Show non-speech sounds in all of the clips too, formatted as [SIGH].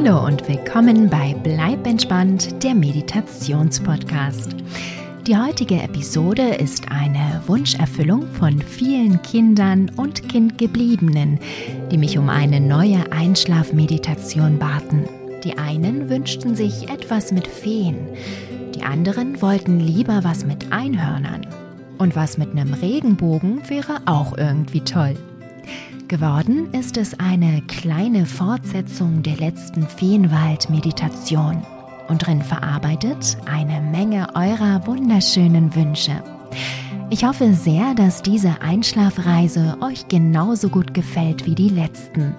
Hallo und willkommen bei Bleib entspannt, der Meditationspodcast. Die heutige Episode ist eine Wunscherfüllung von vielen Kindern und Kindgebliebenen, die mich um eine neue Einschlafmeditation baten. Die einen wünschten sich etwas mit Feen, die anderen wollten lieber was mit Einhörnern. Und was mit einem Regenbogen wäre auch irgendwie toll. Geworden ist es eine kleine Fortsetzung der letzten Feenwald-Meditation und drin verarbeitet eine Menge eurer wunderschönen Wünsche. Ich hoffe sehr, dass diese Einschlafreise euch genauso gut gefällt wie die letzten.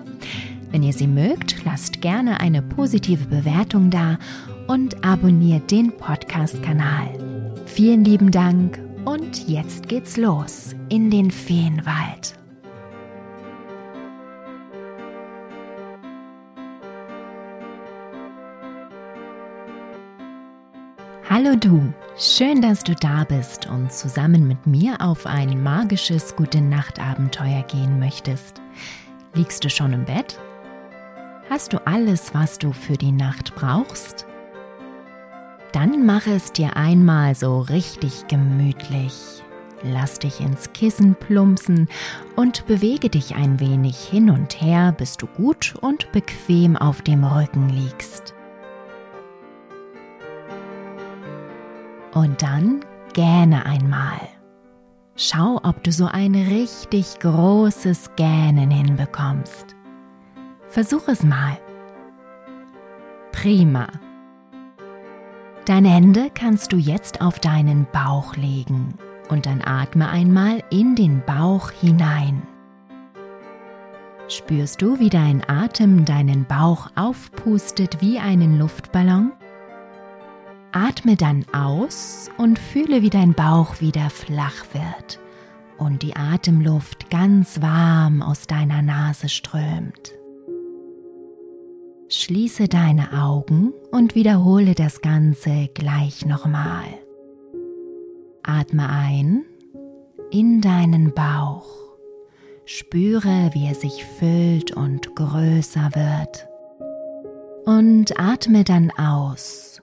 Wenn ihr sie mögt, lasst gerne eine positive Bewertung da und abonniert den Podcast-Kanal. Vielen lieben Dank und jetzt geht's los in den Feenwald. Hallo du, schön, dass du da bist und zusammen mit mir auf ein magisches Gute Nacht Abenteuer gehen möchtest. Liegst du schon im Bett? Hast du alles, was du für die Nacht brauchst? Dann mache es dir einmal so richtig gemütlich. Lass dich ins Kissen plumpsen und bewege dich ein wenig hin und her, bis du gut und bequem auf dem Rücken liegst. Und dann gähne einmal. Schau, ob du so ein richtig großes Gähnen hinbekommst. Versuch es mal. Prima. Deine Hände kannst du jetzt auf deinen Bauch legen und dann atme einmal in den Bauch hinein. Spürst du, wie dein Atem deinen Bauch aufpustet wie einen Luftballon? Atme dann aus und fühle, wie dein Bauch wieder flach wird und die Atemluft ganz warm aus deiner Nase strömt. Schließe deine Augen und wiederhole das Ganze gleich nochmal. Atme ein in deinen Bauch. Spüre, wie er sich füllt und größer wird. Und atme dann aus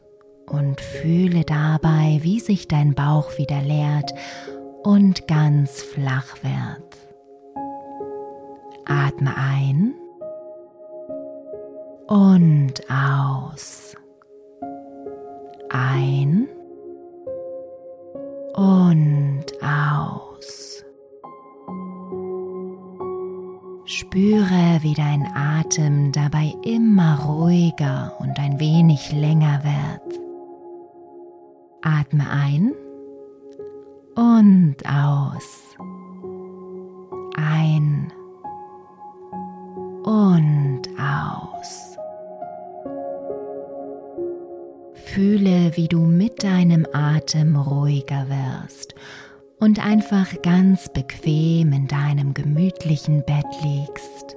und fühle dabei, wie sich dein Bauch wieder leert und ganz flach wird. Atme ein und aus. Ein und aus. Spüre, wie dein Atem dabei immer ruhiger und ein wenig länger wird. Atme ein und aus. Ein und aus. Fühle, wie du mit deinem Atem ruhiger wirst und einfach ganz bequem in deinem gemütlichen Bett liegst.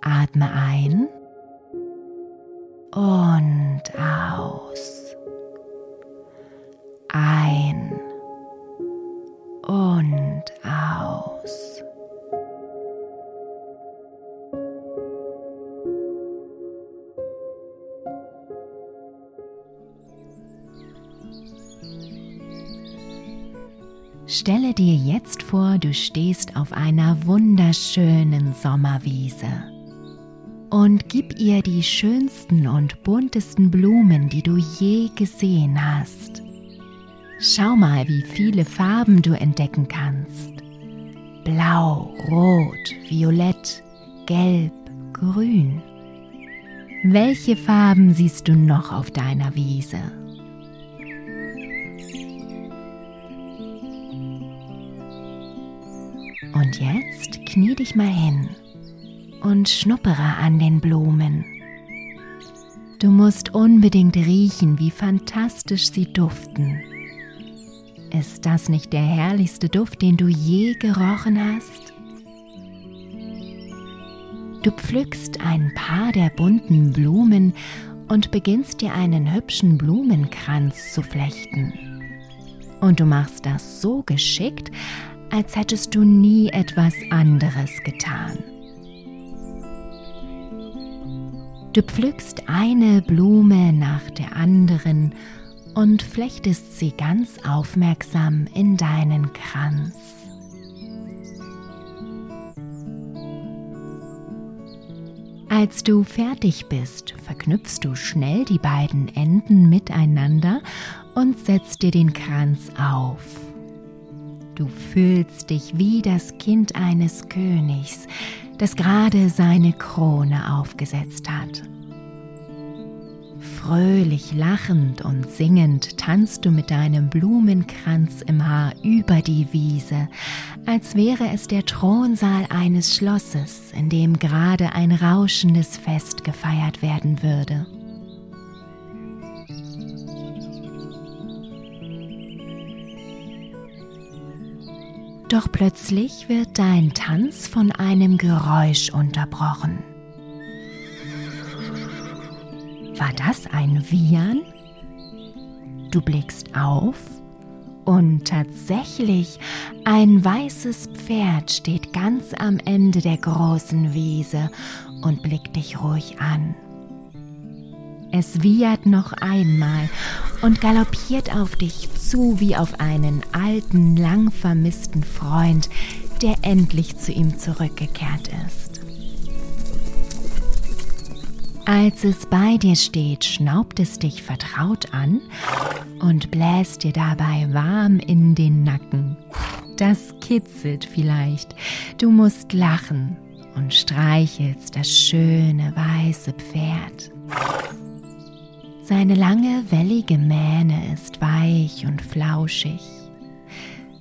Atme ein und aus ein und aus. Stelle dir jetzt vor, du stehst auf einer wunderschönen Sommerwiese und gib ihr die schönsten und buntesten Blumen, die du je gesehen hast. Schau mal, wie viele Farben du entdecken kannst. Blau, Rot, Violett, Gelb, Grün. Welche Farben siehst du noch auf deiner Wiese? Und jetzt knie dich mal hin und schnuppere an den Blumen. Du musst unbedingt riechen, wie fantastisch sie duften. Ist das nicht der herrlichste Duft, den du je gerochen hast? Du pflückst ein paar der bunten Blumen und beginnst dir einen hübschen Blumenkranz zu flechten. Und du machst das so geschickt, als hättest du nie etwas anderes getan. Du pflückst eine Blume nach der anderen und flechtest sie ganz aufmerksam in deinen Kranz. Als du fertig bist, verknüpfst du schnell die beiden Enden miteinander und setzt dir den Kranz auf. Du fühlst dich wie das Kind eines Königs, das gerade seine Krone aufgesetzt hat. Fröhlich lachend und singend tanzt du mit deinem Blumenkranz im Haar über die Wiese, als wäre es der Thronsaal eines Schlosses, in dem gerade ein rauschendes Fest gefeiert werden würde. Doch plötzlich wird dein Tanz von einem Geräusch unterbrochen. War das ein Wiehern? Du blickst auf und tatsächlich ein weißes Pferd steht ganz am Ende der großen Wiese und blickt dich ruhig an. Es wiehert noch einmal und galoppiert auf dich zu wie auf einen alten, lang vermissten Freund, der endlich zu ihm zurückgekehrt ist. Als es bei dir steht, schnaubt es dich vertraut an und bläst dir dabei warm in den Nacken. Das kitzelt vielleicht. Du musst lachen und streichelst das schöne weiße Pferd. Seine lange, wellige Mähne ist weich und flauschig,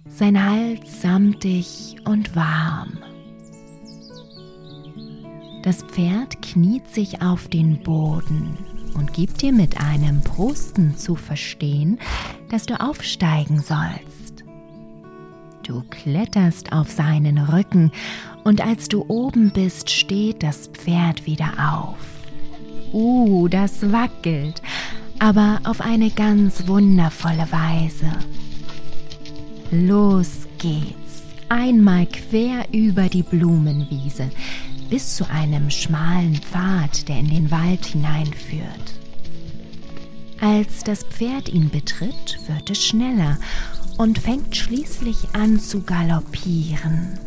sein Hals samtig und warm. Das Pferd kniet sich auf den Boden und gibt dir mit einem Prusten zu verstehen, dass du aufsteigen sollst. Du kletterst auf seinen Rücken und als du oben bist, steht das Pferd wieder auf. Uh, das wackelt, aber auf eine ganz wundervolle Weise. Los geht's, einmal quer über die Blumenwiese, bis zu einem schmalen Pfad, der in den Wald hineinführt. Als das Pferd ihn betritt, wird es schneller und fängt schließlich an zu galoppieren.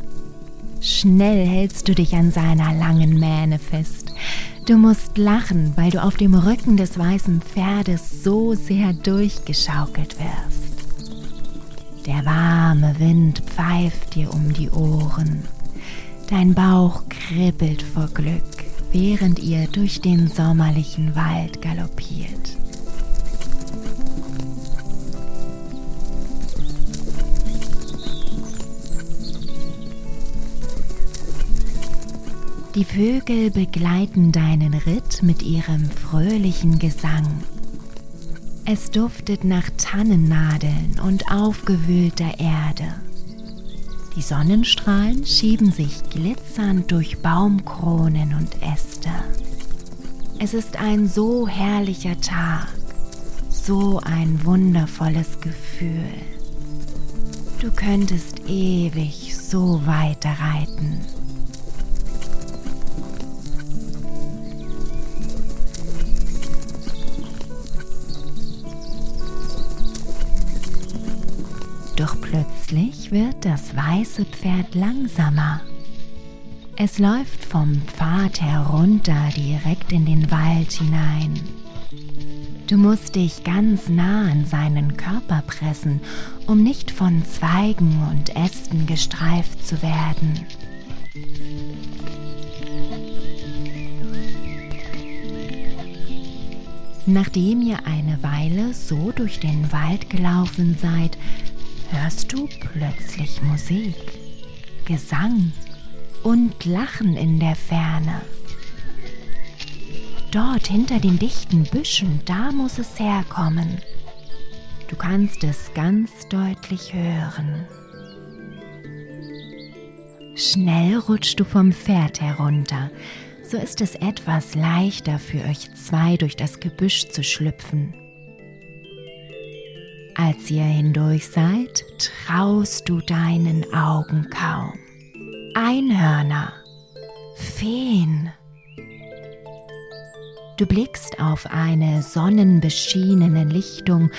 Schnell hältst du dich an seiner langen Mähne fest. Du musst lachen, weil du auf dem Rücken des weißen Pferdes so sehr durchgeschaukelt wirst. Der warme Wind pfeift dir um die Ohren. Dein Bauch kribbelt vor Glück, während ihr durch den sommerlichen Wald galoppiert. Die Vögel begleiten deinen Ritt mit ihrem fröhlichen Gesang. Es duftet nach Tannennadeln und aufgewühlter Erde. Die Sonnenstrahlen schieben sich glitzernd durch Baumkronen und Äste. Es ist ein so herrlicher Tag, so ein wundervolles Gefühl. Du könntest ewig so weiter reiten. Doch plötzlich wird das weiße Pferd langsamer. Es läuft vom Pfad herunter direkt in den Wald hinein. Du musst dich ganz nah an seinen Körper pressen, um nicht von Zweigen und Ästen gestreift zu werden. Nachdem ihr eine Weile so durch den Wald gelaufen seid, hörst du plötzlich Musik, Gesang und Lachen in der Ferne. Dort hinter den dichten Büschen, da muss es herkommen. Du kannst es ganz deutlich hören. Schnell rutschst du vom Pferd herunter, so ist es etwas leichter für euch zwei durch das Gebüsch zu schlüpfen. Als ihr hindurch seid, traust du deinen Augen kaum. Einhörner, Feen, Du blickst auf eine sonnenbeschienene Lichtung,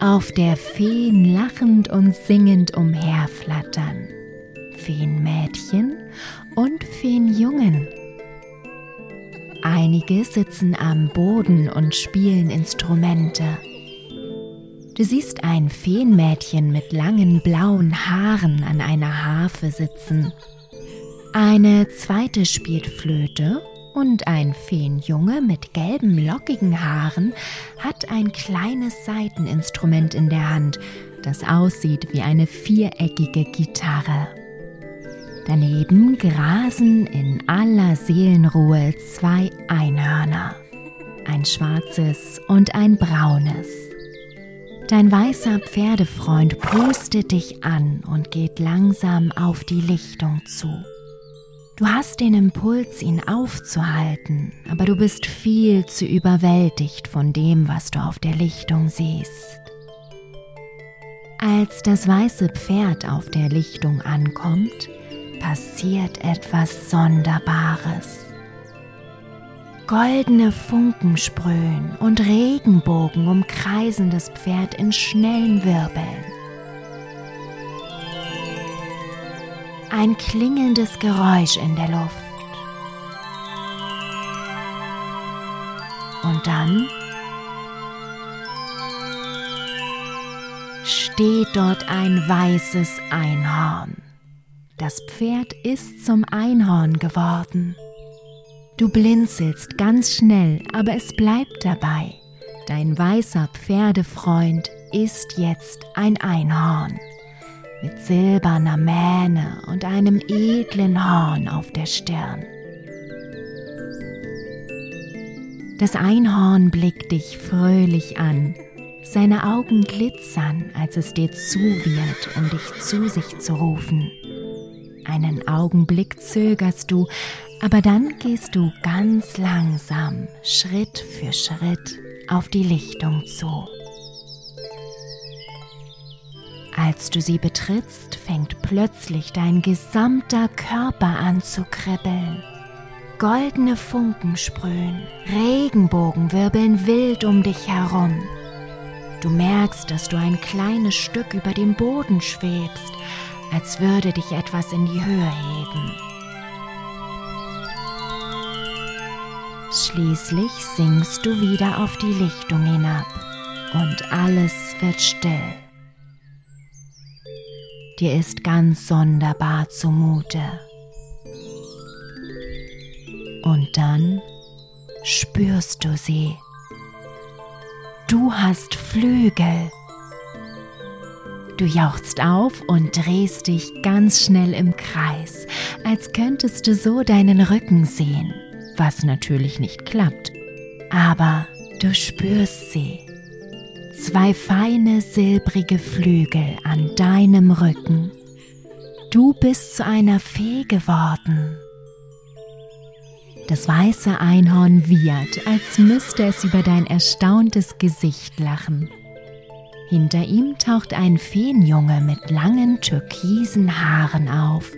auf der Feen lachend und singend umherflattern. Feenmädchen und Feenjungen. Einige sitzen am Boden und spielen Instrumente. Du siehst ein Feenmädchen mit langen blauen Haaren an einer Harfe sitzen. Eine zweite spielt Flöte und ein Feenjunge mit gelben, lockigen Haaren hat ein kleines Saiteninstrument in der Hand, das aussieht wie eine viereckige Gitarre. Daneben grasen in aller Seelenruhe zwei Einhörner, ein schwarzes und ein braunes. Dein weißer Pferdefreund pustet dich an und geht langsam auf die Lichtung zu. Du hast den Impuls, ihn aufzuhalten, aber du bist viel zu überwältigt von dem, was du auf der Lichtung siehst. Als das weiße Pferd auf der Lichtung ankommt, passiert etwas Sonderbares. Goldene Funken sprühen und Regenbogen umkreisen das Pferd in schnellen Wirbeln. ein klingelndes Geräusch in der Luft. Und dann steht dort ein weißes Einhorn. Das Pferd ist zum Einhorn geworden. Du blinzelst ganz schnell, aber es bleibt dabei. Dein weißer Pferdefreund ist jetzt ein Einhorn mit silberner Mähne und einem edlen Horn auf der Stirn. Das Einhorn blickt dich fröhlich an, seine Augen glitzern, als es dir zuwirrt, um dich zu sich zu rufen. Einen Augenblick zögerst du, aber dann gehst du ganz langsam, Schritt für Schritt, auf die Lichtung zu. Als du sie betrittst, fängt plötzlich dein gesamter Körper an zu kribbeln. Goldene Funken sprühen, Regenbogen wirbeln wild um dich herum. Du merkst, dass du ein kleines Stück über dem Boden schwebst, als würde dich etwas in die Höhe heben. Schließlich sinkst du wieder auf die Lichtung hinab und alles wird still. Dir ist ganz sonderbar zumute. Und dann spürst du sie. Du hast Flügel. Du jauchzt auf und drehst dich ganz schnell im Kreis, als könntest du so deinen Rücken sehen, was natürlich nicht klappt. Aber du spürst sie zwei feine silbrige Flügel an deinem Rücken. Du bist zu einer Fee geworden. Das weiße Einhorn wiehert, als müsste es über dein erstauntes Gesicht lachen. Hinter ihm taucht ein Feenjunge mit langen türkisen Haaren auf,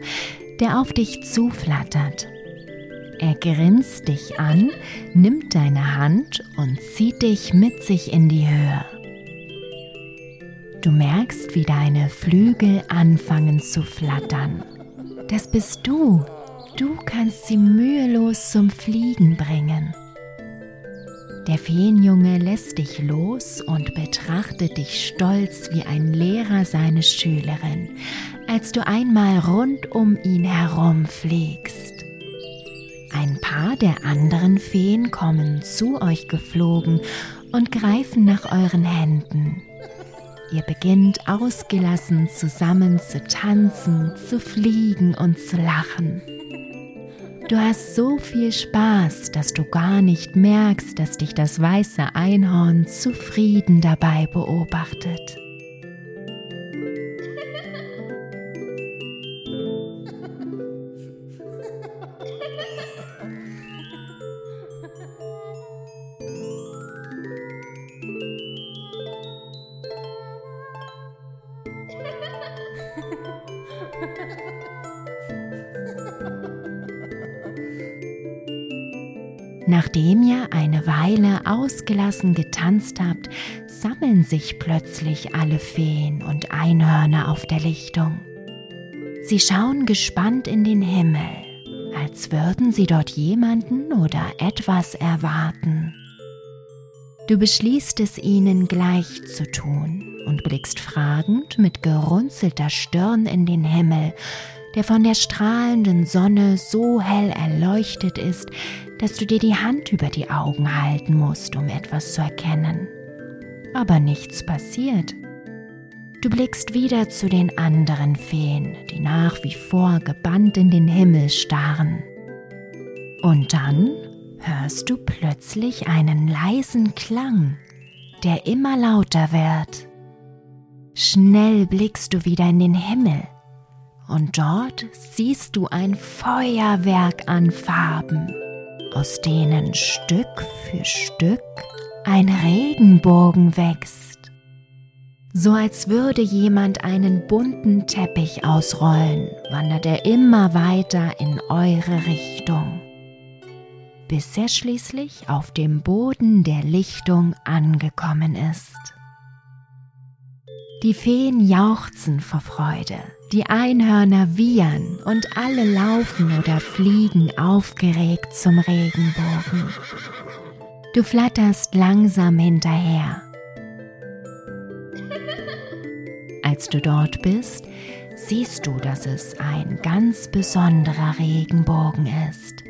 der auf dich zuflattert. Er grinst dich an, nimmt deine Hand und zieht dich mit sich in die Höhe. Du merkst, wie deine Flügel anfangen zu flattern. Das bist du. Du kannst sie mühelos zum Fliegen bringen. Der Feenjunge lässt dich los und betrachtet dich stolz wie ein Lehrer seine Schülerin, als du einmal rund um ihn herum fliegst. Ein paar der anderen Feen kommen zu euch geflogen und greifen nach euren Händen. Ihr beginnt ausgelassen zusammen zu tanzen, zu fliegen und zu lachen. Du hast so viel Spaß, dass du gar nicht merkst, dass dich das weiße Einhorn zufrieden dabei beobachtet. Ausgelassen getanzt habt, sammeln sich plötzlich alle Feen und Einhörner auf der Lichtung. Sie schauen gespannt in den Himmel, als würden sie dort jemanden oder etwas erwarten. Du beschließt es ihnen gleich zu tun und blickst fragend mit gerunzelter Stirn in den Himmel, der von der strahlenden Sonne so hell erleuchtet ist, dass du dir die Hand über die Augen halten musst, um etwas zu erkennen. Aber nichts passiert. Du blickst wieder zu den anderen Feen, die nach wie vor gebannt in den Himmel starren. Und dann hörst du plötzlich einen leisen Klang, der immer lauter wird. Schnell blickst du wieder in den Himmel und dort siehst du ein Feuerwerk an Farben, aus denen Stück für Stück ein Regenbogen wächst. So als würde jemand einen bunten Teppich ausrollen, wandert er immer weiter in eure Richtung bis er schließlich auf dem Boden der Lichtung angekommen ist. Die Feen jauchzen vor Freude, die Einhörner wiehern und alle laufen oder fliegen aufgeregt zum Regenbogen. Du flatterst langsam hinterher. Als du dort bist, siehst du, dass es ein ganz besonderer Regenbogen ist.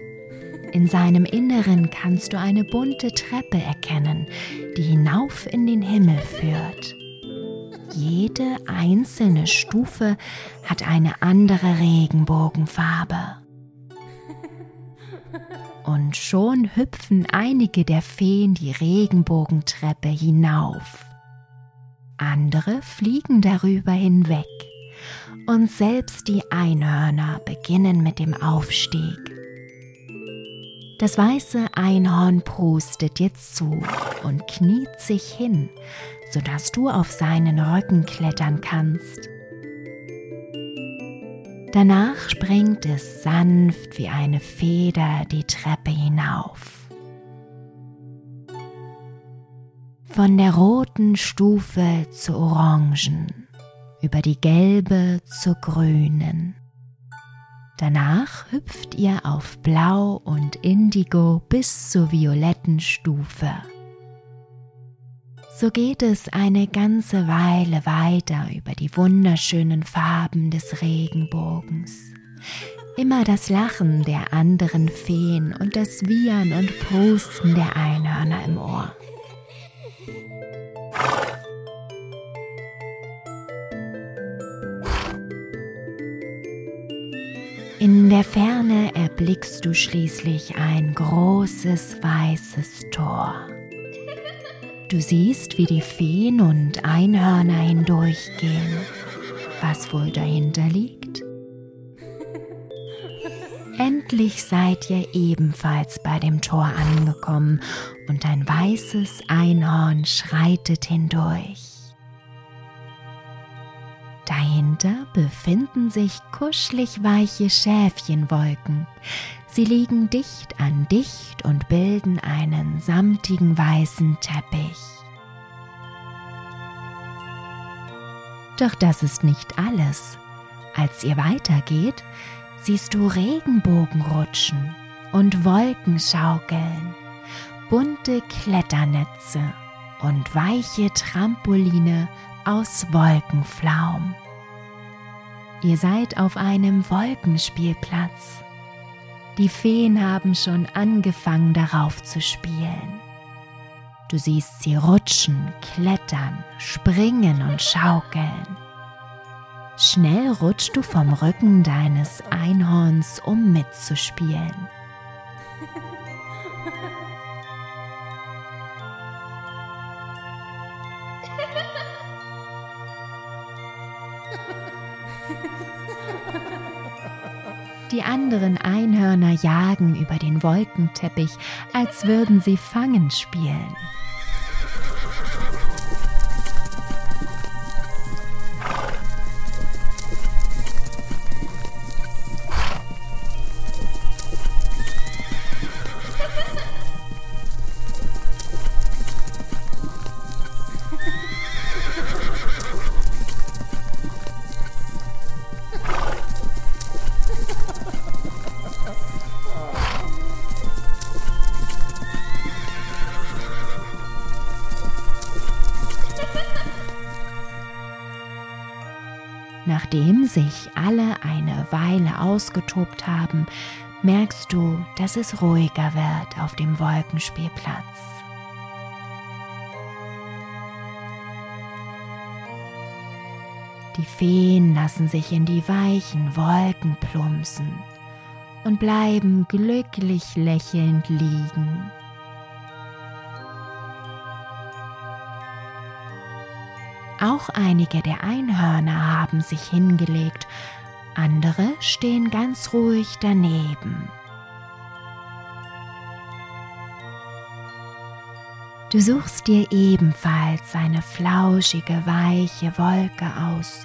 In seinem Inneren kannst du eine bunte Treppe erkennen, die hinauf in den Himmel führt. Jede einzelne Stufe hat eine andere Regenbogenfarbe. Und schon hüpfen einige der Feen die Regenbogentreppe hinauf. Andere fliegen darüber hinweg. Und selbst die Einhörner beginnen mit dem Aufstieg. Das weiße Einhorn prustet dir zu und kniet sich hin, sodass du auf seinen Rücken klettern kannst. Danach springt es sanft wie eine Feder die Treppe hinauf. Von der roten Stufe zur orangen, über die gelbe zur grünen Danach hüpft ihr auf Blau und Indigo bis zur violetten Stufe. So geht es eine ganze Weile weiter über die wunderschönen Farben des Regenbogens. Immer das Lachen der anderen Feen und das Wiehern und Prusten der Einhörner im Ohr. In der Ferne erblickst du schließlich ein großes weißes Tor. Du siehst, wie die Feen und Einhörner hindurchgehen. Was wohl dahinter liegt? [LAUGHS] Endlich seid ihr ebenfalls bei dem Tor angekommen und ein weißes Einhorn schreitet hindurch. Dahinter befinden sich kuschelig weiche Schäfchenwolken. Sie liegen dicht an dicht und bilden einen samtigen weißen Teppich. Doch das ist nicht alles. Als ihr weitergeht, siehst du Regenbogen rutschen und Wolken schaukeln, bunte Kletternetze und weiche Trampoline aus Wolkenflaum. Ihr seid auf einem Wolkenspielplatz. Die Feen haben schon angefangen darauf zu spielen. Du siehst sie rutschen, klettern, springen und schaukeln. Schnell rutschst du vom Rücken deines Einhorns, um mitzuspielen. [LAUGHS] Die anderen Einhörner jagen über den Wolkenteppich, als würden sie Fangen spielen. Ausgetobt haben, merkst du, dass es ruhiger wird auf dem Wolkenspielplatz. Die Feen lassen sich in die weichen Wolken plumpsen und bleiben glücklich lächelnd liegen. Auch einige der Einhörner haben sich hingelegt, andere stehen ganz ruhig daneben. Du suchst dir ebenfalls eine flauschige, weiche Wolke aus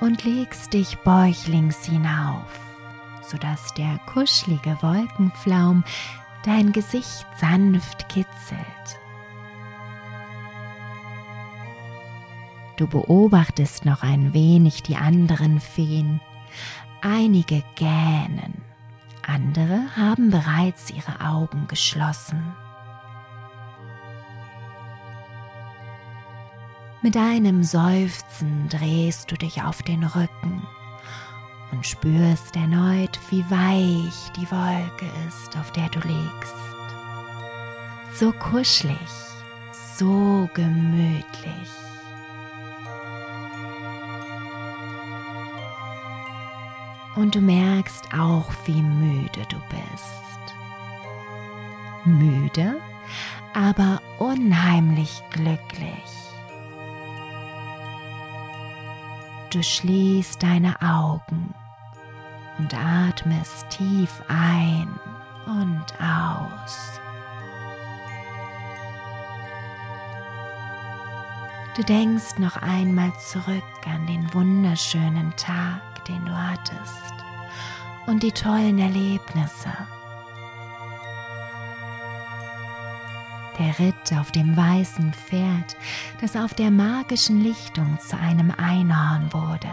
und legst dich bäuchlings hinauf, sodass der kuschelige Wolkenflaum dein Gesicht sanft kitzelt. Du beobachtest noch ein wenig die anderen Feen. Einige gähnen, andere haben bereits ihre Augen geschlossen. Mit einem Seufzen drehst du dich auf den Rücken und spürst erneut, wie weich die Wolke ist, auf der du liegst. So kuschelig, so gemütlich. Und du merkst auch, wie müde du bist. Müde, aber unheimlich glücklich. Du schließt deine Augen und atmest tief ein und aus. Du denkst noch einmal zurück an den wunderschönen Den du hattest und die tollen Erlebnisse. Der Ritt auf dem weißen Pferd, das auf der magischen Lichtung zu einem Einhorn wurde.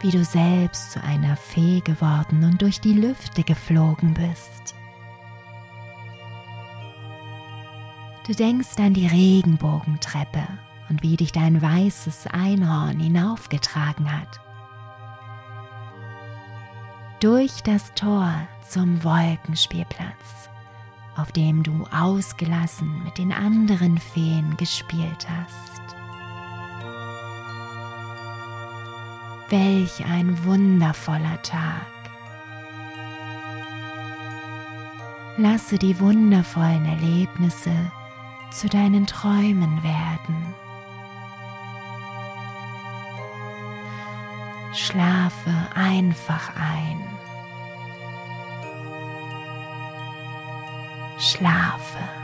Wie du selbst zu einer Fee geworden und durch die Lüfte geflogen bist. Du denkst an die Regenbogentreppe und wie dich dein weißes Einhorn hinaufgetragen hat. Durch das Tor zum Wolkenspielplatz, auf dem du ausgelassen mit den anderen Feen gespielt hast. Welch ein wundervoller Tag. Lasse die wundervollen Erlebnisse zu deinen Träumen werden. Schlafe einfach ein. Schlafe.